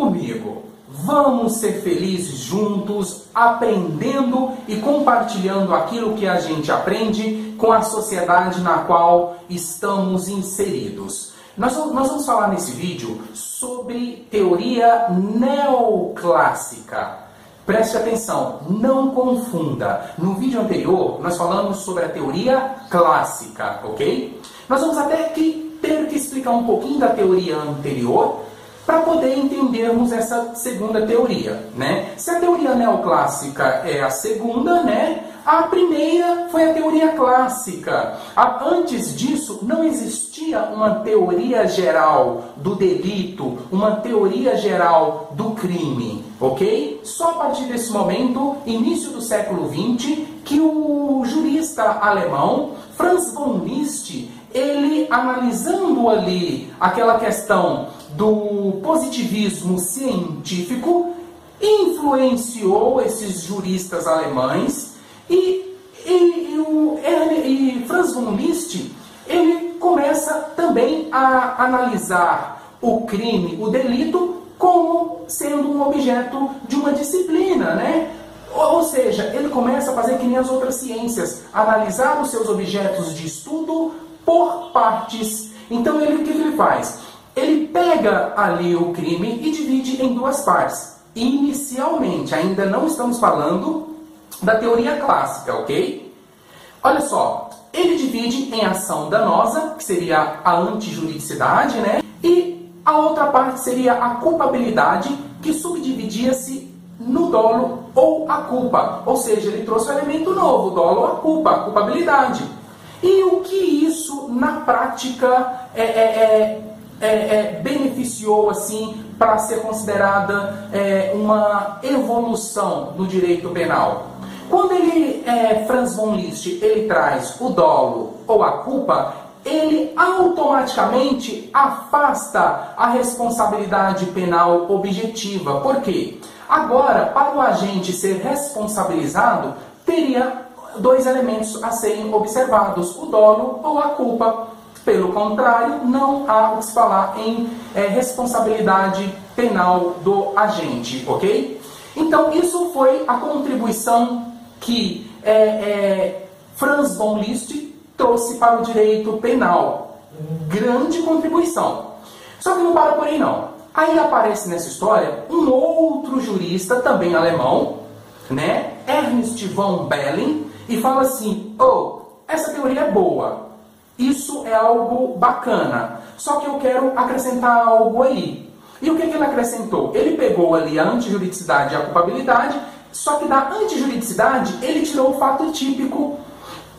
comigo. Vamos ser felizes juntos, aprendendo e compartilhando aquilo que a gente aprende com a sociedade na qual estamos inseridos. Nós, nós vamos falar nesse vídeo sobre teoria neoclássica. Preste atenção, não confunda. No vídeo anterior, nós falamos sobre a teoria clássica, ok? Nós vamos até que ter que explicar um pouquinho da teoria anterior para poder entendermos essa segunda teoria, né? Se a teoria neoclássica é a segunda, né? A primeira foi a teoria clássica. Antes disso, não existia uma teoria geral do delito, uma teoria geral do crime, ok? Só a partir desse momento, início do século XX, que o jurista alemão Franz von Liszt, ele analisando ali aquela questão do positivismo científico, influenciou esses juristas alemães e, e, e, e Franz von Liszt ele começa também a analisar o crime, o delito, como sendo um objeto de uma disciplina, né? Ou seja, ele começa a fazer que nem as outras ciências, analisar os seus objetos de estudo por partes. Então, ele, o que ele faz? Ele pega ali o crime e divide em duas partes. Inicialmente, ainda não estamos falando da teoria clássica, ok? Olha só, ele divide em ação danosa, que seria a antijuridicidade, né? E a outra parte seria a culpabilidade, que subdividia-se no dolo ou a culpa. Ou seja, ele trouxe um elemento novo, dolo ou a culpa, a culpabilidade. E o que isso, na prática, é, é, é é, é, beneficiou assim para ser considerada é, uma evolução do direito penal. Quando ele, é, Franz von Liszt, ele traz o dolo ou a culpa, ele automaticamente afasta a responsabilidade penal objetiva. Por quê? Agora, para o agente ser responsabilizado, teria dois elementos a serem observados: o dolo ou a culpa. Pelo contrário, não há o que se falar em é, responsabilidade penal do agente, ok? Então, isso foi a contribuição que é, é, Franz von Liszt trouxe para o direito penal. Grande contribuição. Só que não para por aí, não. Aí aparece nessa história um outro jurista, também alemão, né? Ernst von Belling, e fala assim: oh, essa teoria é boa, isso é algo bacana. Só que eu quero acrescentar algo aí. E o que, que ele acrescentou? Ele pegou ali a antijuridicidade e a culpabilidade, só que da antijuridicidade ele tirou o fato típico.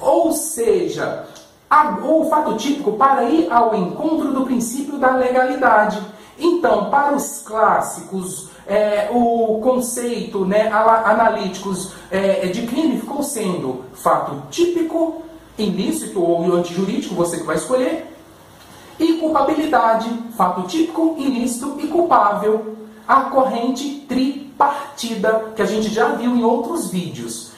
Ou seja, a, o fato típico para ir ao encontro do princípio da legalidade. Então, para os clássicos, é, o conceito né, analíticos é, de crime ficou sendo fato típico ilícito ou antijurídico, você que vai escolher. E culpabilidade, fato típico, ilícito e culpável. A corrente tripartida, que a gente já viu em outros vídeos.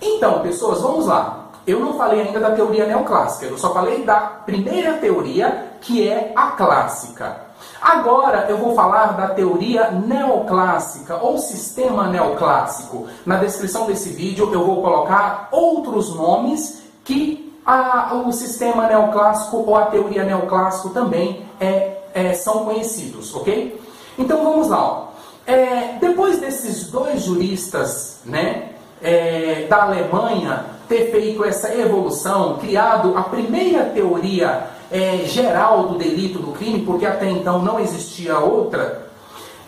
Então, pessoas, vamos lá. Eu não falei ainda da teoria neoclássica, eu só falei da primeira teoria, que é a clássica. Agora eu vou falar da teoria neoclássica ou sistema neoclássico. Na descrição desse vídeo eu vou colocar outros nomes que a, o sistema neoclássico ou a teoria neoclássico também é, é, são conhecidos, ok? Então vamos lá. É, depois desses dois juristas né, é, da Alemanha ter feito essa evolução, criado a primeira teoria é, geral do delito do crime, porque até então não existia outra,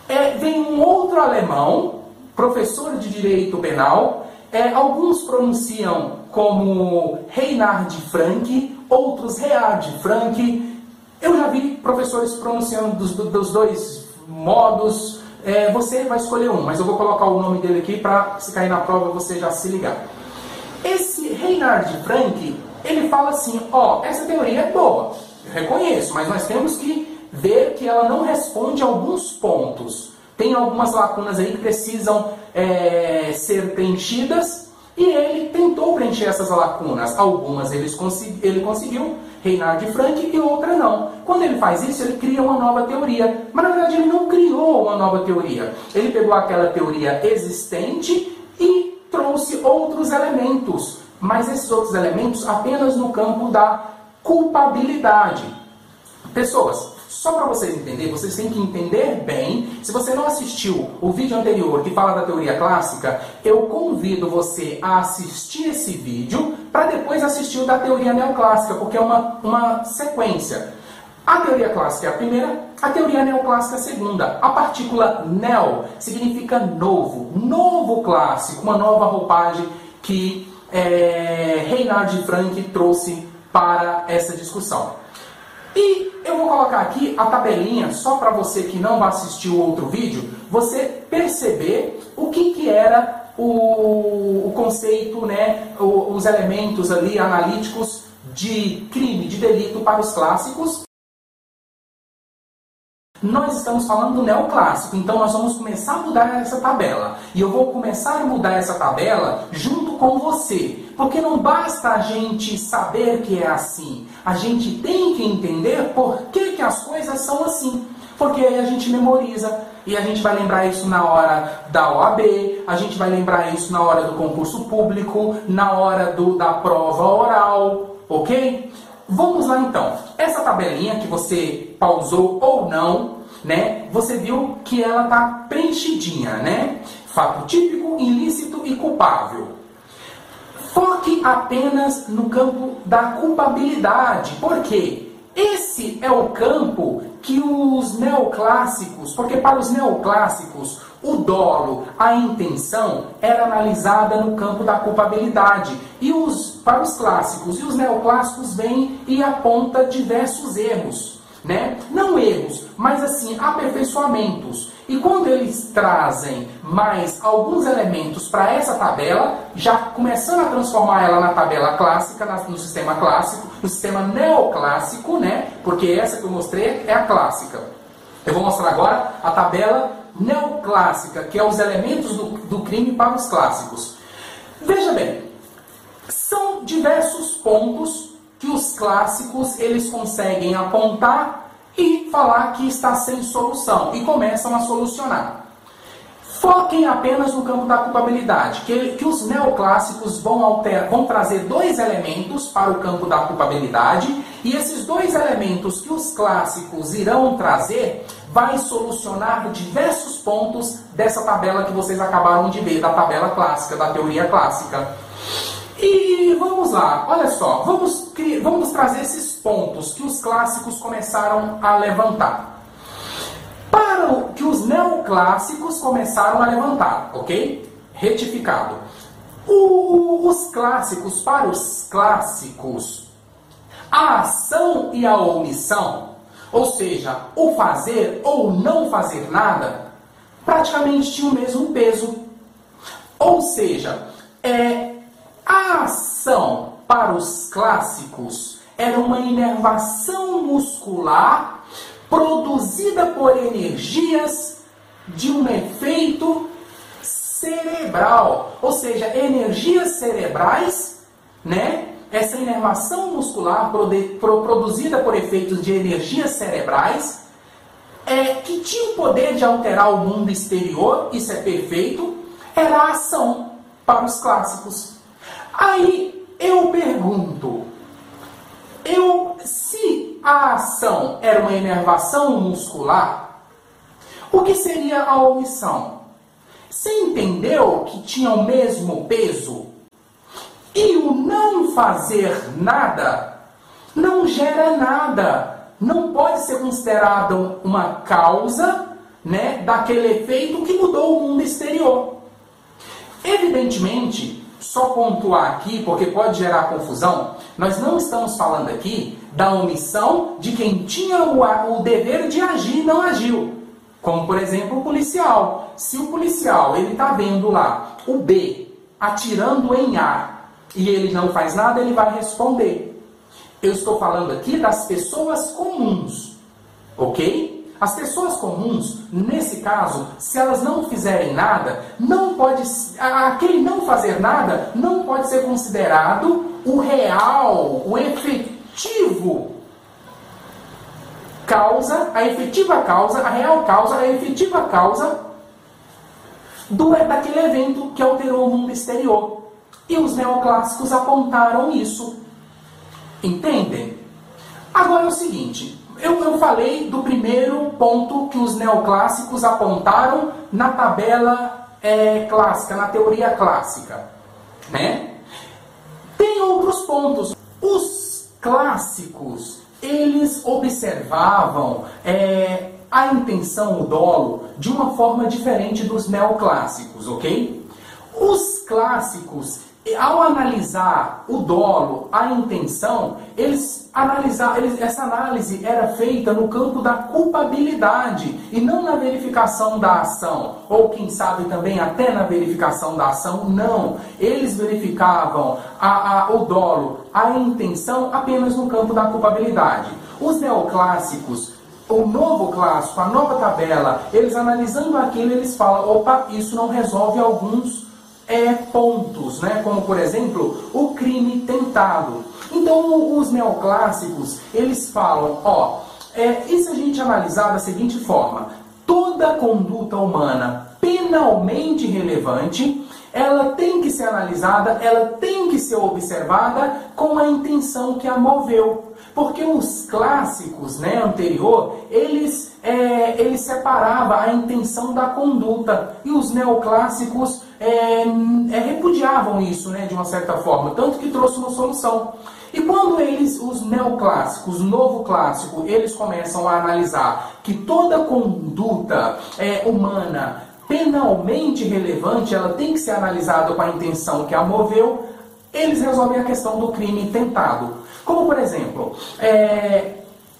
é, vem um outro alemão, professor de direito penal, é, alguns pronunciam como Reinhard Frank, outros Reard Frank. Eu já vi professores pronunciando dos, dos dois modos. É, você vai escolher um, mas eu vou colocar o nome dele aqui para se cair na prova você já se ligar. Esse Reinhard Frank, ele fala assim, ó, essa teoria é boa, eu reconheço, mas nós temos que ver que ela não responde a alguns pontos. Tem algumas lacunas aí que precisam é, ser preenchidas e ele tentou preencher essas lacunas. Algumas ele, consegui, ele conseguiu, Reinhard Frank, e outra não. Quando ele faz isso, ele cria uma nova teoria. Mas na verdade ele não criou uma nova teoria. Ele pegou aquela teoria existente e trouxe outros elementos. Mas esses outros elementos apenas no campo da culpabilidade. Pessoas, só para vocês entenderem, vocês têm que entender bem. Se você não assistiu o vídeo anterior que fala da teoria clássica, eu convido você a assistir esse vídeo para depois assistir o da teoria neoclássica, porque é uma, uma sequência. A teoria clássica é a primeira, a teoria neoclássica é a segunda. A partícula neo significa novo, novo clássico, uma nova roupagem que é, Reinhard Frank trouxe para essa discussão. E eu vou colocar aqui a tabelinha, só para você que não vai assistir o outro vídeo, você perceber o que, que era o, o conceito, né, os elementos ali analíticos de crime, de delito para os clássicos. Nós estamos falando do neoclássico, então nós vamos começar a mudar essa tabela. E eu vou começar a mudar essa tabela junto com você. Porque não basta a gente saber que é assim. A gente tem que entender por que, que as coisas são assim. Porque aí a gente memoriza. E a gente vai lembrar isso na hora da OAB, a gente vai lembrar isso na hora do concurso público, na hora do, da prova oral, ok? Vamos lá então. Essa tabelinha que você pausou ou não, né? Você viu que ela está preenchidinha, né? Fato típico, ilícito e culpável. Foque apenas no campo da culpabilidade. Por quê? Esse é o campo que os neoclássicos, porque para os neoclássicos o dolo, a intenção, era analisada no campo da culpabilidade. E os, para os clássicos e os neoclássicos vêm e aponta diversos erros. Né? Não erros, mas assim, aperfeiçoamentos. E quando eles trazem mais alguns elementos para essa tabela, já começando a transformar ela na tabela clássica, no sistema clássico, no sistema neoclássico, né? Porque essa que eu mostrei é a clássica. Eu vou mostrar agora a tabela neoclássica, que é os elementos do, do crime para os clássicos. Veja bem, são diversos pontos que os clássicos eles conseguem apontar e falar que está sem solução e começam a solucionar. Foquem apenas no campo da culpabilidade, que, que os neoclássicos vão, alter, vão trazer dois elementos para o campo da culpabilidade, e esses dois elementos que os clássicos irão trazer vai solucionar diversos pontos dessa tabela que vocês acabaram de ver, da tabela clássica, da teoria clássica. E vamos lá, olha só, vamos, vamos trazer esses pontos que os clássicos começaram a levantar. Para o que os neoclássicos começaram a levantar, ok? Retificado. O, os clássicos, para os clássicos, a ação e a omissão, ou seja, o fazer ou não fazer nada, praticamente tinham o mesmo peso. Ou seja, é, a ação para os clássicos era uma inervação muscular produzida por energias de um efeito cerebral, ou seja, energias cerebrais, né? Essa inervação muscular produzida por efeitos de energias cerebrais, é, que tinha o poder de alterar o mundo exterior, isso é perfeito, era a ação para os clássicos. Aí eu pergunto, eu, se a ação era uma inervação muscular, o que seria a omissão? Você entendeu que tinha o mesmo peso? E o não fazer nada não gera nada. Não pode ser considerado uma causa né, daquele efeito que mudou o mundo exterior. Evidentemente, só pontuar aqui, porque pode gerar confusão, nós não estamos falando aqui da omissão de quem tinha o, o dever de agir e não agiu. Como, por exemplo, o policial. Se o policial ele está vendo lá o B atirando em A e ele não faz nada, ele vai responder. Eu estou falando aqui das pessoas comuns, ok? As pessoas comuns, nesse caso, se elas não fizerem nada, não pode aquele não fazer nada não pode ser considerado o real, o efetivo causa, a efetiva causa, a real causa, a efetiva causa do, daquele evento que alterou o mundo exterior. E os neoclássicos apontaram isso. Entendem? Agora é o seguinte, eu, eu falei do primeiro ponto que os neoclássicos apontaram na tabela é, clássica, na teoria clássica. Né? Tem outros pontos. Os clássicos, eles observavam é, a intenção, o dolo, de uma forma diferente dos neoclássicos, ok? Os clássicos, ao analisar o dolo, a intenção, eles analisar, eles, essa análise era feita no campo da culpabilidade e não na verificação da ação, ou quem sabe também até na verificação da ação, não. Eles verificavam a, a, o dolo, a intenção apenas no campo da culpabilidade. Os neoclássicos o novo clássico, a nova tabela, eles analisando aquilo, eles falam, opa, isso não resolve alguns é, pontos, né? como por exemplo o crime tentado. Então os neoclássicos eles falam, ó, é, e se a gente analisar da seguinte forma, toda conduta humana penalmente relevante, ela tem que ser analisada, ela tem que ser observada com a intenção que a moveu. Porque os clássicos né, anterior, eles, é, eles separavam a intenção da conduta. E os neoclássicos é, é, repudiavam isso né, de uma certa forma, tanto que trouxe uma solução. E quando eles, os neoclássicos, novo clássico, eles começam a analisar que toda conduta é, humana penalmente relevante, ela tem que ser analisada com a intenção que a moveu, eles resolvem a questão do crime tentado. Como, por exemplo, é,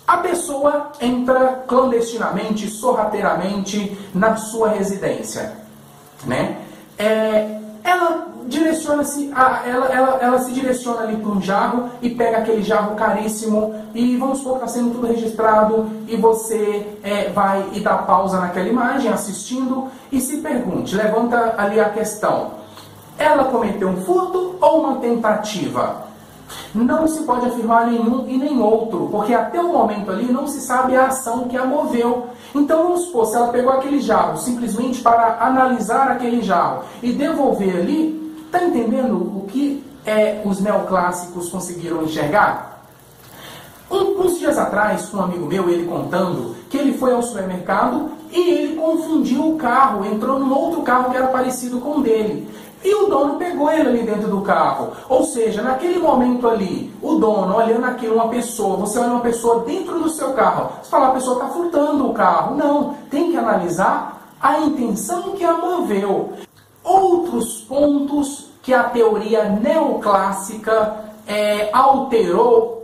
a pessoa entra clandestinamente, sorrateiramente na sua residência. Né? É, ela direciona-se, ela, ela, ela se direciona ali para um jarro e pega aquele jarro caríssimo e vamos supor que está sendo tudo registrado e você é, vai e dá pausa naquela imagem assistindo e se pergunte, levanta ali a questão, ela cometeu um furto ou uma tentativa? Não se pode afirmar nenhum e nem outro, porque até o momento ali não se sabe a ação que a moveu. Então vamos supor, se ela pegou aquele jarro simplesmente para analisar aquele jarro e devolver ali, está entendendo o que é, os neoclássicos conseguiram enxergar? Um, uns dias atrás, um amigo meu, ele contando que ele foi ao supermercado e ele confundiu o carro, entrou num outro carro que era parecido com o dele. E o dono pegou ele ali dentro do carro. Ou seja, naquele momento ali, o dono olhando aquilo, uma pessoa, você olha uma pessoa dentro do seu carro, você fala, a pessoa está furtando o carro. Não, tem que analisar a intenção que a moveu. Outros pontos que a teoria neoclássica é, alterou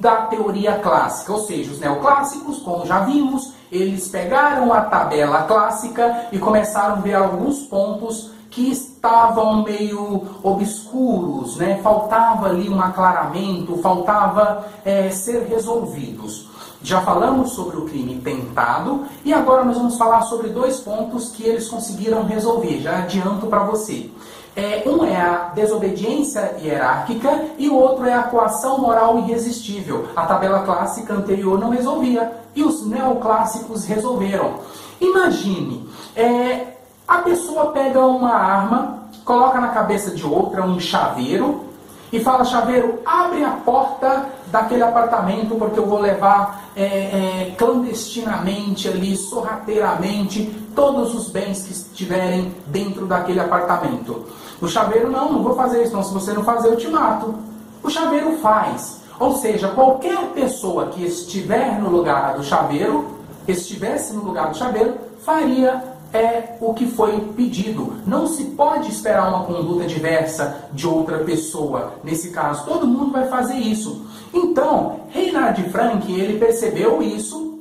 da teoria clássica, ou seja, os neoclássicos, como já vimos, eles pegaram a tabela clássica e começaram a ver alguns pontos que estavam meio obscuros, né? faltava ali um aclaramento, faltava é, ser resolvidos. Já falamos sobre o crime tentado e agora nós vamos falar sobre dois pontos que eles conseguiram resolver. Já adianto para você. É, um é a desobediência hierárquica e o outro é a coação moral irresistível. A tabela clássica anterior não resolvia e os neoclássicos resolveram. Imagine, é, a pessoa pega uma arma, coloca na cabeça de outra um chaveiro e fala: chaveiro, abre a porta daquele apartamento porque eu vou levar é, é, clandestinamente ali, sorrateiramente, todos os bens que estiverem dentro daquele apartamento. O chaveiro, não, não vou fazer isso, não. Se você não fazer, eu te mato. O chaveiro faz. Ou seja, qualquer pessoa que estiver no lugar do chaveiro, estivesse no lugar do chaveiro, faria é o que foi pedido. Não se pode esperar uma conduta diversa de outra pessoa. Nesse caso, todo mundo vai fazer isso. Então, Reinhard Frank, ele percebeu isso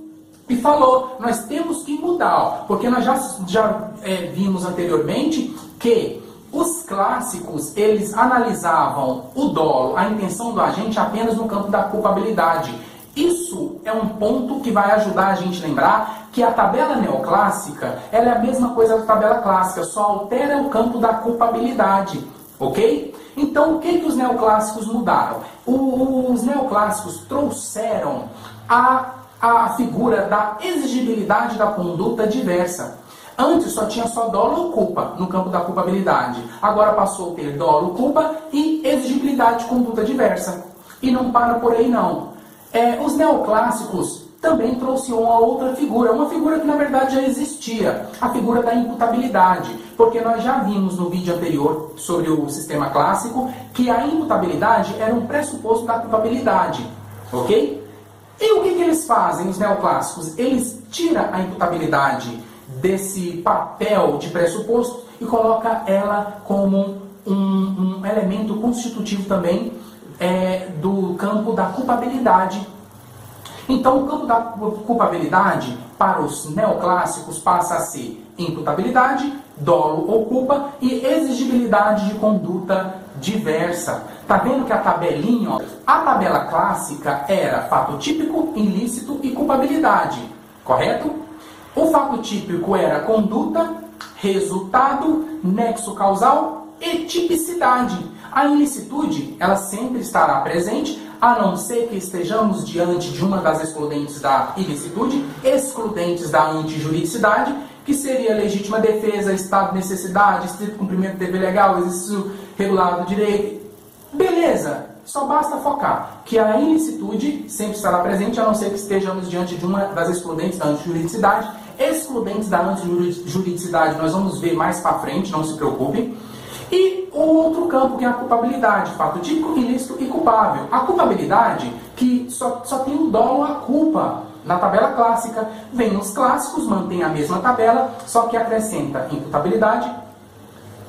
e falou: nós temos que mudar, porque nós já, já é, vimos anteriormente que os clássicos, eles analisavam o dolo, a intenção do agente apenas no campo da culpabilidade. Isso é um ponto que vai ajudar a gente a lembrar que a tabela neoclássica ela é a mesma coisa da tabela clássica, só altera o campo da culpabilidade, ok? Então, o que, que os neoclássicos mudaram? O, os neoclássicos trouxeram a a figura da exigibilidade da conduta diversa. Antes só tinha só dolo ou culpa no campo da culpabilidade. Agora passou a ter dolo, culpa e exigibilidade de conduta diversa. E não para por aí não. É, os neoclássicos também trouxeram uma outra figura, uma figura que na verdade já existia, a figura da imputabilidade, porque nós já vimos no vídeo anterior sobre o sistema clássico que a imputabilidade era um pressuposto da culpabilidade, ok? E o que, que eles fazem, os neoclássicos? Eles tiram a imputabilidade desse papel de pressuposto e coloca ela como um, um elemento constitutivo também é, do campo da culpabilidade. Então, o campo da culpabilidade para os neoclássicos passa a ser imputabilidade, dolo ou culpa e exigibilidade de conduta diversa. Tá vendo que a tabelinha, ó, a tabela clássica era fato típico, ilícito e culpabilidade, correto? O fato típico era conduta, resultado, nexo causal e tipicidade. A ilicitude, ela sempre estará presente, a não ser que estejamos diante de uma das excludentes da ilicitude, excludentes da antijuridicidade, que seria legítima defesa, estado de necessidade, estrito cumprimento do dever legal, exercício regulado do direito. Beleza, só basta focar que a ilicitude sempre estará presente, a não ser que estejamos diante de uma das excludentes da antijuridicidade. Excludentes da antijuridicidade nós vamos ver mais para frente, não se preocupem. E o outro campo que é a culpabilidade, fato típico, ilícito e culpável. A culpabilidade, que só, só tem o dolo a culpa. Na tabela clássica, vem os clássicos, mantém a mesma tabela, só que acrescenta imputabilidade,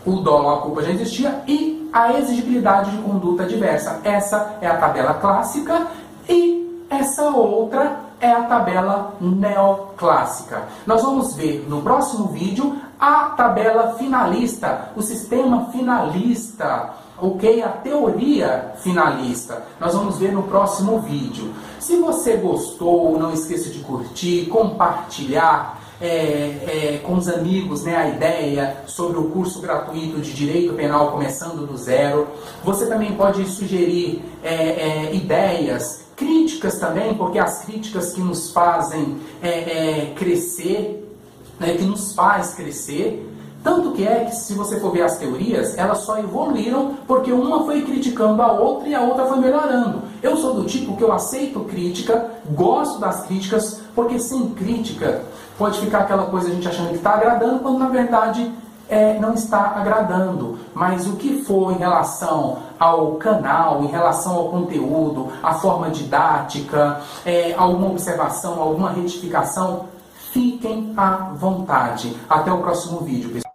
o dolo a culpa já existia, e a exigibilidade de conduta diversa. Essa é a tabela clássica e essa outra é a tabela neoclássica. Nós vamos ver no próximo vídeo a tabela finalista, o sistema finalista, ok? A teoria finalista. Nós vamos ver no próximo vídeo. Se você gostou, não esqueça de curtir, compartilhar é, é, com os amigos né, a ideia sobre o curso gratuito de Direito Penal começando do zero. Você também pode sugerir é, é ideias, críticas também, porque as críticas que nos fazem é, é, crescer né, que nos faz crescer. Tanto que é que, se você for ver as teorias, elas só evoluíram porque uma foi criticando a outra e a outra foi melhorando. Eu sou do tipo que eu aceito crítica, gosto das críticas, porque sem crítica pode ficar aquela coisa a gente achando que está agradando, quando na verdade é, não está agradando. Mas o que for em relação ao canal, em relação ao conteúdo, a forma didática, é, alguma observação, alguma retificação, Fiquem à vontade. Até o próximo vídeo, pessoal.